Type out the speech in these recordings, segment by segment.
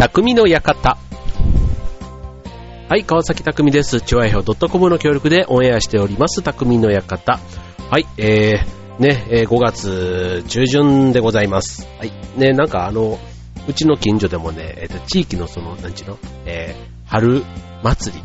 匠の館。はい、川崎匠です。チュアイドットコムの協力でオンエアしております、匠の館。はい、えー、ね、えー5月中旬でございます。はい、ね、なんかあの、うちの近所でもね、えっ、と、地域のその、なんちゅうの、えー、春祭り、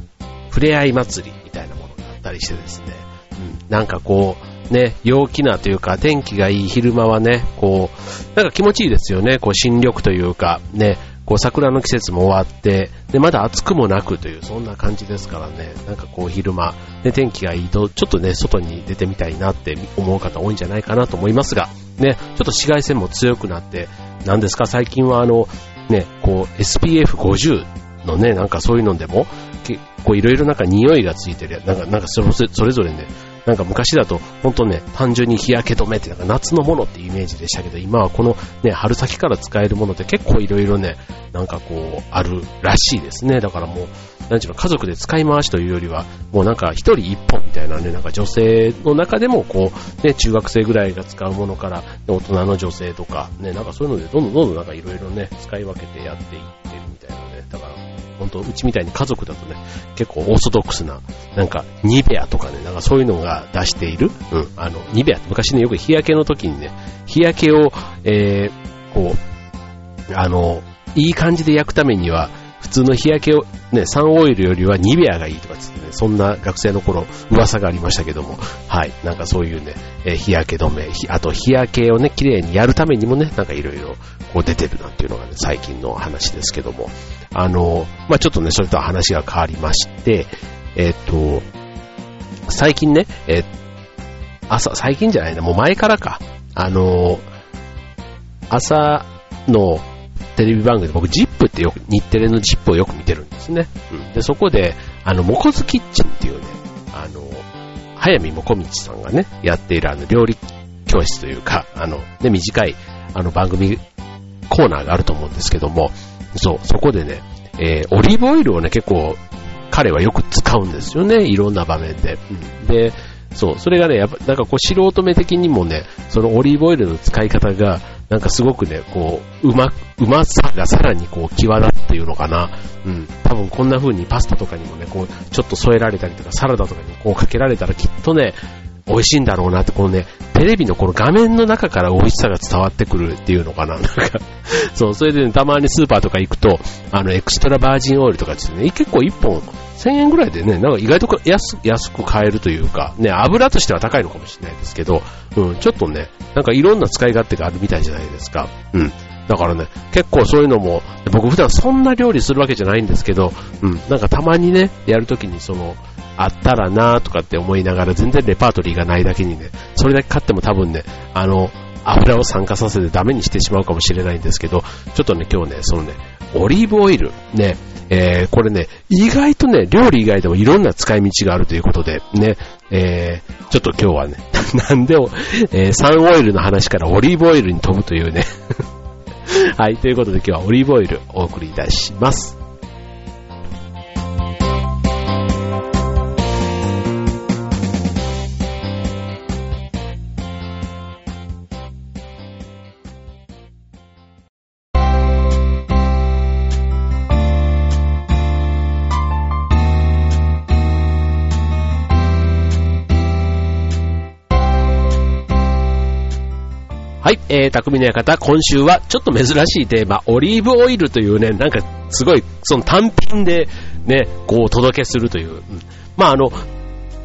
ふれあい祭りみたいなものがあったりしてですね、うん、なんかこう、ね、陽気なというか、天気がいい昼間はね、こう、なんか気持ちいいですよね、こう、新緑というか、ね、こう桜の季節も終わって、で、まだ暑くもなくという、そんな感じですからね、なんかこう昼間、ね、天気がいいと、ちょっとね、外に出てみたいなって思う方多いんじゃないかなと思いますが、ね、ちょっと紫外線も強くなって、なんですか、最近はあの、ね、こう、SPF50 のね、なんかそういうのでも、結構いろいろなんか匂いがついてるやなんか、なんかそれぞれね、なんか昔だと、本当ね、単純に日焼け止めってなんか夏のものってイメージでしたけど、今はこのね、春先から使えるものって結構いろいろね、なんかこう、あるらしいですね。だからもう、なんちゅうの、家族で使い回しというよりは、もうなんか一人一本みたいなね、なんか女性の中でもこう、ね、中学生ぐらいが使うものから、大人の女性とか、ね、なんかそういうのでどんどんどんどんなんかいろいろね、使い分けてやっていってるみたいなね。だから、本当うちみたいに家族だとね、結構オーソドックスな、なんか、ニベアとかね、なんかそういうのが出している、うん、あの、ニベアって昔ね、よく日焼けの時にね、日焼けを、えー、こう、あの、いい感じで焼くためには、通の日焼けを、ね、サンオイルよりはニベアがいいとかつってね、そんな学生の頃噂がありましたけども、はい、なんかそういうね、え日焼け止め、あと日焼けをね、綺麗にやるためにもね、なんかいろいろこう出てるなんていうのがね、最近の話ですけども、あの、まあ、ちょっとね、それとは話が変わりまして、えっ、と、最近ね、え朝、最近じゃないな、もう前からか、あの、朝のテレビ番組で僕、ジップってよく、日テレのジップをよく見てるんですね。うん、で、そこで、あの、モコズキッチンっていうね、あの、早見もこみちさんがね、やっているあの、料理教室というか、あの、ね、短い、あの、番組、コーナーがあると思うんですけども、そう、そこでね、えーオリーブオイルをね、結構、彼はよく使うんですよね、いろんな場面で。うんで、そう、それがね、やっぱ、なんかこう、素人目的にもね、そのオリーブオイルの使い方が、なんかすごくね、こう、うま、うまさがさらにこう、際立っていうのかな。うん。多分こんな風にパスタとかにもね、こう、ちょっと添えられたりとか、サラダとかにこうかけられたらきっとね、美味しいんだろうなって、このね、テレビのこの画面の中から美味しさが伝わってくるっていうのかな。なんか、そう、それでね、たまにスーパーとか行くと、あの、エクストラバージンオイルとかですね、結構1本1000円ぐらいでね、なんか意外と安安く買えるというか、ね、油としては高いのかもしれないですけど、うん、ちょっとね、なんかいろんな使い勝手があるみたいじゃないですか。うん。だからね、結構そういうのも、僕普段そんな料理するわけじゃないんですけど、うん、なんかたまにね、やるときにその、あったらなとかって思いながら全然レパートリーがないだけにね、それだけ買っても多分ね、あの、油を酸化させてダメにしてしまうかもしれないんですけど、ちょっとね、今日ね、そのね、オリーブオイル、ね、えー、これね、意外とね、料理以外でもいろんな使い道があるということで、ね、えー、ちょっと今日はね、なんでも、えー、サンオイルの話からオリーブオイルに飛ぶというね、はい、ということで今日はオリーブオイルお送りいたします。はい、えー、匠の館、今週はちょっと珍しいテーマ、オリーブオイルというね、なんかすごい、その単品でね、こうお届けするという。うんまああの、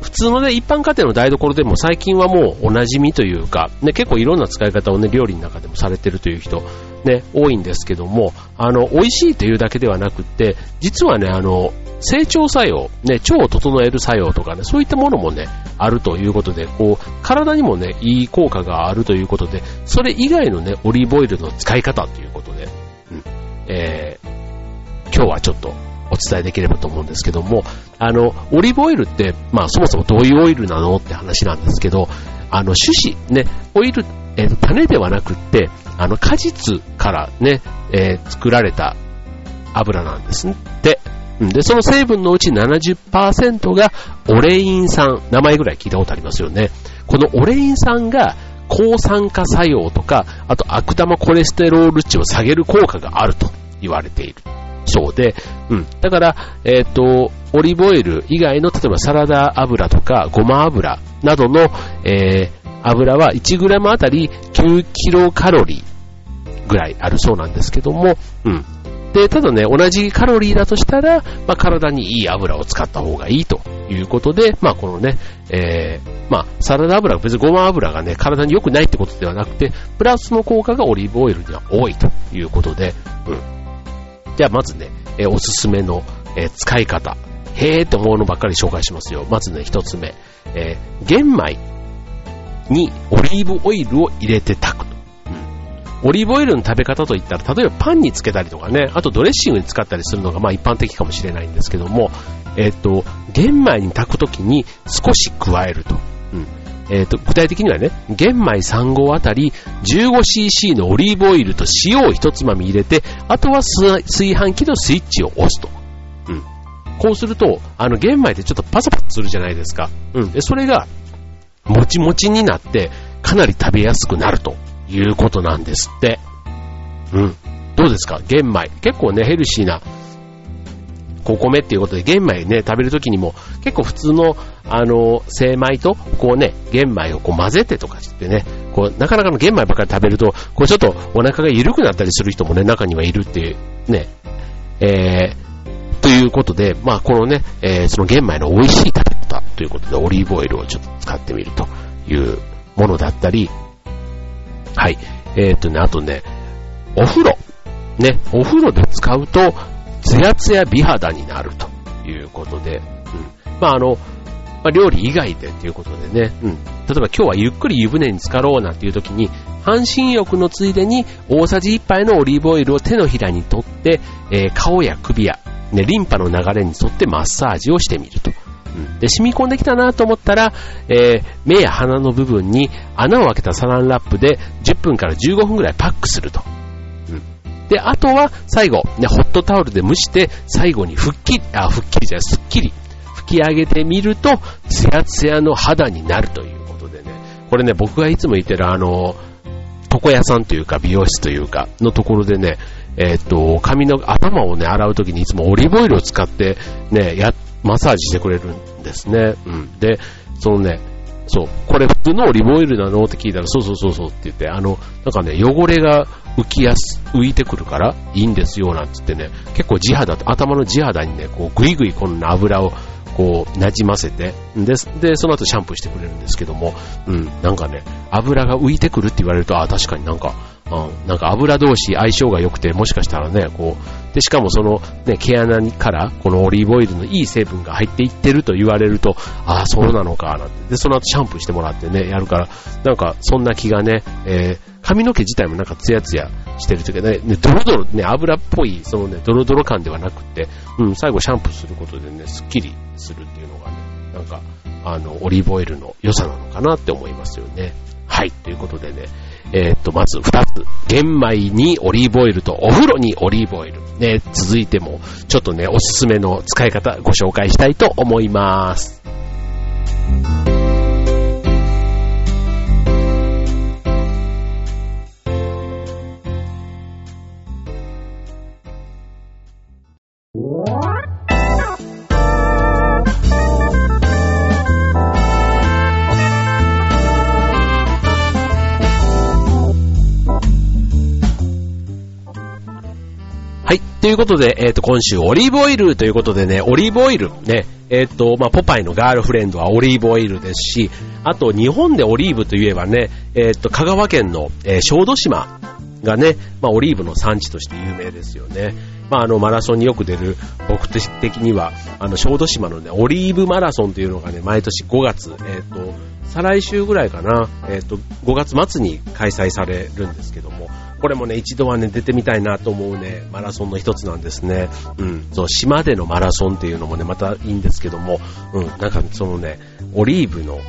普通のね、一般家庭の台所でも最近はもうお馴染みというか、ね、結構いろんな使い方をね、料理の中でもされてるという人、ね、多いんですけども、あの、美味しいというだけではなくって、実はね、あの、成長作用、ね、腸を整える作用とかね、そういったものもね、あるということで、こう、体にもね、いい効果があるということで、それ以外のね、オリーブオイルの使い方ということで、うん、えー、今日はちょっとお伝えできればと思うんですけども、あの、オリーブオイルって、まあそもそもどういうオイルなの？って話なんですけど、あの、種子、ね、オイル、えー種ではなくって、あの、果実からね、えー作られた油なんですって。で、その成分のうち70%がオレイン酸、名前ぐらい聞いたことありますよね。このオレイン酸が抗酸化作用とか、あと悪玉コレステロール値を下げる効果があると言われている。そうで、うん。だから、えっ、と、オリーブオイル以外の、例えばサラダ油とかごま油などの、えー、油は 1g あたり9キロカロリーぐらいあるそうなんですけども、うん。で、ただね、同じカロリーだとしたら、まあ、体にいい油を使った方がいいということで、まあ、このね、えー、まあ、サラダ油、別にごま油がね、体に良くないってことではなくて、プラスの効果がオリーブオイルには多いということで、うん。じゃあ、まずね、え、おすすめの、え、使い方。へーって思うのばっかり紹介しますよ。まずね、一つ目。えー、玄米にオリーブオイルを入れて炊くと。オリーブオイルの食べ方といったら、例えばパンにつけたりとかね、あとドレッシングに使ったりするのがまあ一般的かもしれないんですけども、えっ、と、玄米に炊くときに少し加えると。うんえっ、と、具体的にはね、玄米3合あたり 15cc のオリーブオイルと塩を一つまみ入れて、あとは炊飯器のスイッチを押すと。うん。こうすると、あの、玄米ってちょっとパサパサするじゃないですか。うん。で、それが、もちもちになって、かなり食べやすくなるということなんですって。うん。どうですか？玄米。結構ね、ヘルシーな、お米っていうことで、玄米ね、食べるときにも、結構普通の、あの、精米と、こうね、玄米をこう混ぜてとかしてね、こう、なかなかの玄米ばっかり食べると、こうちょっとお腹が緩くなったりする人もね、中にはいるっていう、ね、えー、ということで、まあこのね、え、その玄米の美味しい食べ方ということで、オリーブオイルをちょっと使ってみるというものだったり、はい。えー、っとね、あとね、お風呂。ね、お風呂で使うと、ツヤツヤ美肌になるということで、うん。まあ、あの、まあ、料理以外でっていうことでね、うん。例えば今日はゆっくり湯船に浸かろうなんていう時に、半身浴のついでに大さじ1杯のオリーブオイルを手のひらに取って、えー、顔や首や、ね、リンパの流れに沿ってマッサージをしてみると。うんで、染み込んできたなと思ったら、えー、目や鼻の部分に穴を開けたサランラップで10分から15分ぐらいパックすると。で、あとは最後、ね、ホットタオルで蒸して、最後にふっきり、あ、ふっきりじゃない、すっきり拭き上げてみると、ツヤツヤの肌になるということでね、これね、僕がいつも言ってるあの、床屋さんというか美容室というかのところでね、えー、っと、髪の頭をね、洗うときにいつもオリーブオイルを使ってね、やマッサージしてくれるんですね。うん。で、そのね、そう、これ普通のオリーブオイルなの？って聞いたら、そうそうそうそうって言って、あの、なんかね、汚れが浮きやす、浮いてくるからいいんですよ、なんつってね、結構地肌、頭の地肌にね、こう、ぐいぐいこの油を、こう、なじませて、で、で、その後シャンプーしてくれるんですけども、うん、なんかね、油が浮いてくるって言われると、あ、確かになんか、うん、なんか油同士相性が良くて、もしかしたらね、こう、で、しかもそのね、毛穴からこのオリーブオイルのいい成分が入っていってると言われると、ああ、そうなのか、なんて。で、その後シャンプーしてもらってね、やるから、なんかそんな気がね、えー、髪の毛自体もなんかツヤツヤしてるというかね、ねドロドロ、ね、油っぽい、そのね、ドロドロ感ではなくて、うん、最後シャンプーすることでね、スッキリするっていうのがね、なんか、あの、オリーブオイルの良さなのかなって思いますよね。はい、ということでね、えー、っと、まず2つ。玄米にオリーブオイルとお風呂にオリーブオイル。ね、続いても、ちょっとね、おすすめの使い方ご紹介したいと思います。ということで、えっ、ー、と、今週オリーブオイルということでね、オリーブオイル、ね、えっ、ー、と、まあ、ポパイのガールフレンドはオリーブオイルですし、あと、日本でオリーブといえばね、えっ、ー、と、香川県の、えー、小豆島がね、まあ、オリーブの産地として有名ですよね。まあ、あの、マラソンによく出る僕的には、あの、小豆島のね、オリーブマラソンというのがね、毎年5月、えっ、と、再来週ぐらいかな、えっ、と、5月末に開催されるんですけども、これもね、一度はね、出てみたいなと思うね、マラソンの一つなんですね。うん。そう、島でのマラソンっていうのもね、またいいんですけども、うん。なんかそのね、オリーブの、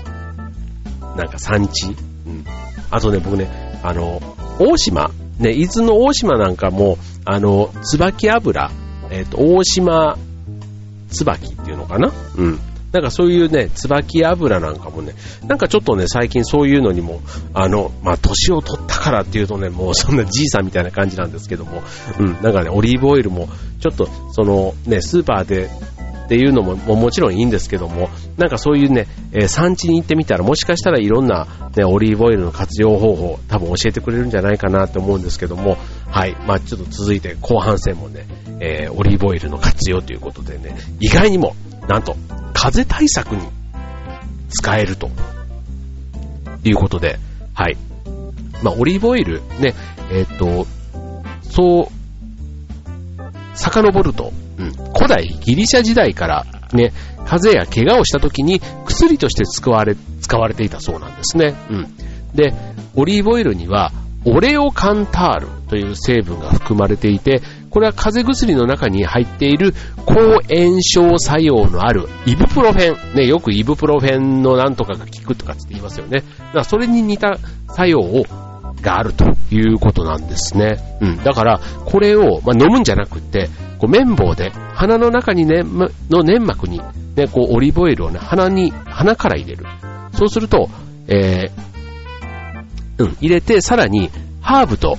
なんか産地？うん。あとね、僕ね、あの、大島、ね、伊豆の大島なんかも、あの、椿油、えっ、ー、と、大島椿っていうのかな？うん。なんかそういうね、椿油なんかもね、なんかちょっとね、最近そういうのにも、あの、まあ、年を取ったからっていうとね、もうそんなじいさんみたいな感じなんですけども、うん、なんかね、オリーブオイルも、ちょっと、その、ね、スーパーでっていうのももちろんいいんですけども、なんかそういうね、えー、産地に行ってみたらもしかしたらいろんな、ね、オリーブオイルの活用方法多分教えてくれるんじゃないかなと思うんですけども、はい、まあちょっと続いて後半戦もね、えー、オリーブオイルの活用ということでね、意外にも、なんと、風対策に使えるということで、はい。まあ、オリーブオイルね、えっ、ー、と、そう、遡ると、うん、古代ギリシャ時代からね、風邪や怪我をした時に薬として使われ、使われていたそうなんですね。うん。で、オリーブオイルにはオレオカンタールという成分が含まれていて、これは風邪薬の中に入っている抗炎症作用のあるイブプロフェン。ね、よくイブプロフェンのなんとかが効くとかって言いますよね。だからそれに似た作用をがあるということなんですね。うん。だから、これを、まあ、飲むんじゃなくて、こう綿棒で鼻の中にね、の粘膜に、ね、こうオリーブオイルをね、鼻に、鼻から入れる。そうすると、えー、うん、入れて、さらに、ハーブと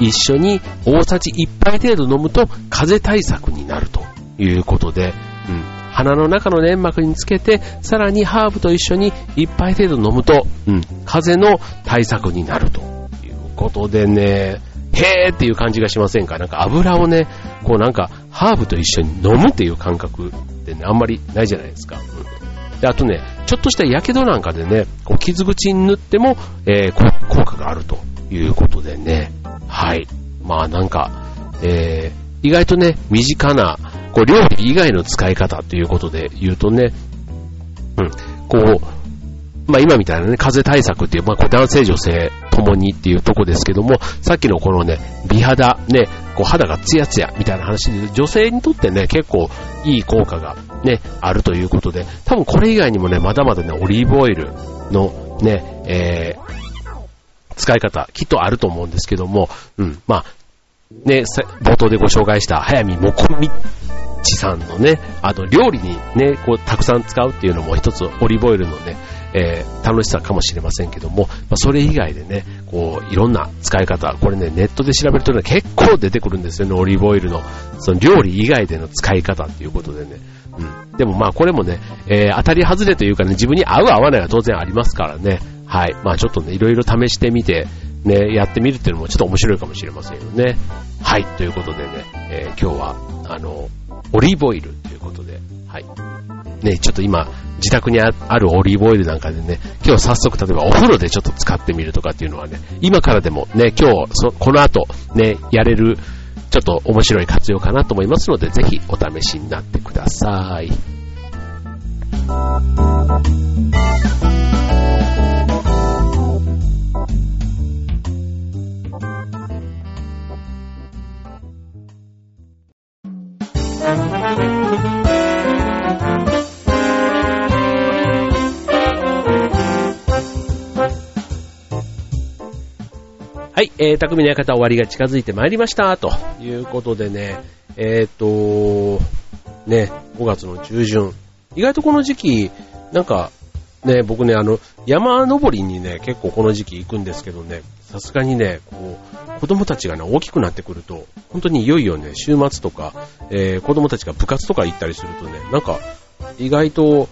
一緒に大さじ1杯程度飲むと風邪対策になるということで、うん、鼻の中の粘膜につけて、さらにハーブと一緒に1杯程度飲むと、うん、風邪の対策になるということでね、へーっていう感じがしませんか？なんか油をね、こうなんかハーブと一緒に飲むっていう感覚ってね、あんまりないじゃないですか。うん、であとね、ちょっとした火傷なんかでね、こう傷口に塗っても、えー、効果があると。いうことでね、はい。まあなんか、えー、意外とね、身近な、こう料理以外の使い方ということで言うとね、うん、こう、まあ今みたいなね、風対策っていう、まあこう男性女性ともにっていうとこですけども、さっきのこのね、美肌、ね、こう肌がツヤツヤみたいな話で、女性にとってね、結構いい効果がね、あるということで、多分これ以外にもね、まだまだね、オリーブオイルのね、えー、使い方、きっとあると思うんですけども、うん、まあ、ね、冒頭でご紹介した早見もこみちさんのね、あの、料理にね、こう、たくさん使うっていうのも一つオリーブオイルのね、えー、楽しさかもしれませんけども、まあ、それ以外でね、こう、いろんな使い方、これね、ネットで調べるとね、結構出てくるんですよね、オリーブオイルの、その料理以外での使い方っていうことでね。うん。でもまあこれもね、えー、当たり外れというかね、自分に合う合わないは当然ありますからね。はい。まあちょっとね、いろいろ試してみて、ね、やってみるっていうのもちょっと面白いかもしれませんよね。はい。ということでね、えー、今日は、あの、オリーブオイルということで、はい。ね、ちょっと今、自宅にあるオリーブオイルなんかでね、今日早速例えばお風呂でちょっと使ってみるとかっていうのはね、今からでもね、今日、そこの後ね、やれる、ちょっと面白い活用かなと思いますので、ぜひお試しになってください。えー、匠の館終わりが近づいてまいりました、ということでね、えっ、ー、と、ね、5月の中旬。意外とこの時期、なんか、ね、僕ね、あの、山登りにね、結構この時期行くんですけどね、さすがにね、こう、子供たちがね、大きくなってくると、本当にいよいよね、週末とか、えー、子供たちが部活とか行ったりするとね、なんか、意外と、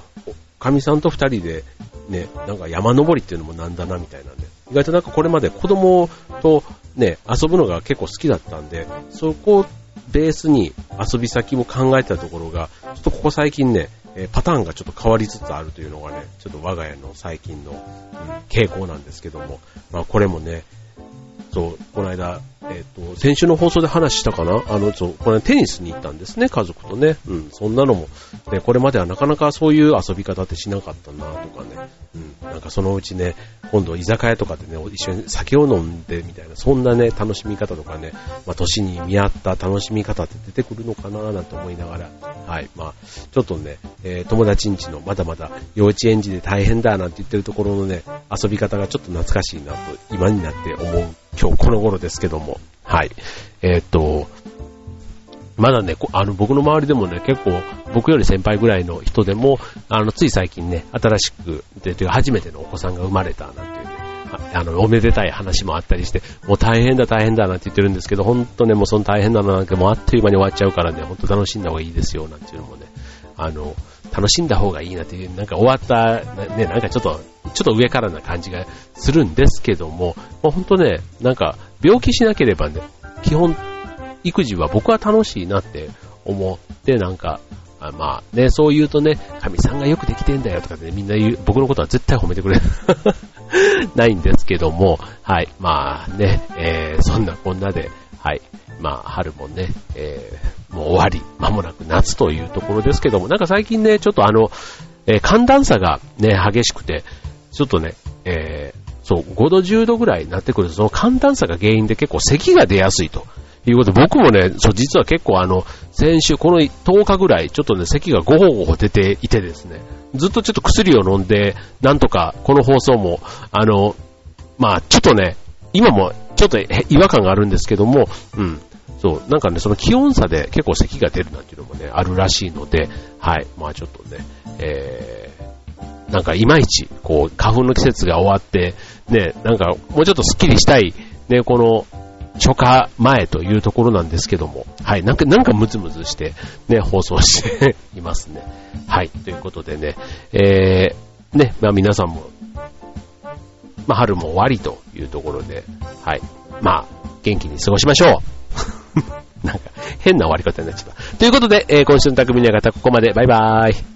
かみさんと二人で、ね、なんか山登りっていうのもなんだな、みたいなね、意外となんかこれまで子供とね、遊ぶのが結構好きだったんで、そこをベースに遊び先も考えたところが、ちょっとここ最近ね、パターンがちょっと変わりつつあるというのがね、ちょっと我が家の最近の、傾向なんですけども、まあこれもね、そう、この間、えっ、ー、と、先週の放送で話したかな？あの、そう、これテニスに行ったんですね、家族とね。うん、そんなのも、ね、これまではなかなかそういう遊び方ってしなかったなとかね。うん、なんかそのうちね、今度居酒屋とかでね、一緒に酒を飲んでみたいな、そんなね、楽しみ方とかね、まあ、年に見合った楽しみ方って出てくるのかななんて思いながら、はい、まあ、ちょっとね、えー、友達んちのまだまだ幼稚園児で大変だなんて言ってるところのね、遊び方がちょっと懐かしいなと、今になって思う今日この頃ですけども、はい。えー、と、まだね、あの、僕の周りでもね、結構、僕より先輩ぐらいの人でも、あの、つい最近ね、新しく、で、という初めてのお子さんが生まれた、なんていうね、あの、おめでたい話もあったりして、もう大変だ大変だなんて言ってるんですけど、本当ね、もうその大変なのなんかもうあっという間に終わっちゃうからね、本当楽しんだ方がいいですよ、なんていうのもね、あの、楽しんだ方がいいなっていう、なんか終わった、ね、なんかちょっと、ちょっと上からな感じがするんですけども、もう本当ね、なんか病気しなければね、基本、育児は僕は楽しいなって思って、なんか、あまあね、そう言うとね、神さんがよくできてんだよとかね、みんな言う、僕のことは絶対褒めてくれ ないんですけども、はい、まあね、えー、そんなこんなで、はい、まあ春もね、えー、もう終わり、間もなく夏というところですけども、なんか最近ね、ちょっとあの、えー、寒暖差がね、激しくて、ちょっとね、えー、そう、5度10度ぐらいになってくると、その寒暖差が原因で結構咳が出やすいと。いうことで、僕もね、そう、実は結構あの、先週、この10日ぐらい、ちょっとね、咳がごほごほ出ていてですね、ずっとちょっと薬を飲んで、なんとか、この放送も、あの、まあ、ちょっとね、今も、ちょっと違和感があるんですけども、うん。そう、なんかね、その気温差で結構咳が出るなんていうのもね、あるらしいので、はい、まあちょっとね、えー、なんかいまいち、こう、花粉の季節が終わって、ね、なんかもうちょっとスッキリしたい、ね、この、初夏前というところなんですけども、はい、なんか、なんかムズムズして、ね、放送していますね。はい、ということでね、えー、ね、まあ皆さんも、まあ春も終わりとというところで、はい、まあ、元気に過ごしましょう。なんか、変な終わり方になっちゃった。ということで、えー、今週の匠の方、ここまで。バイバーイ。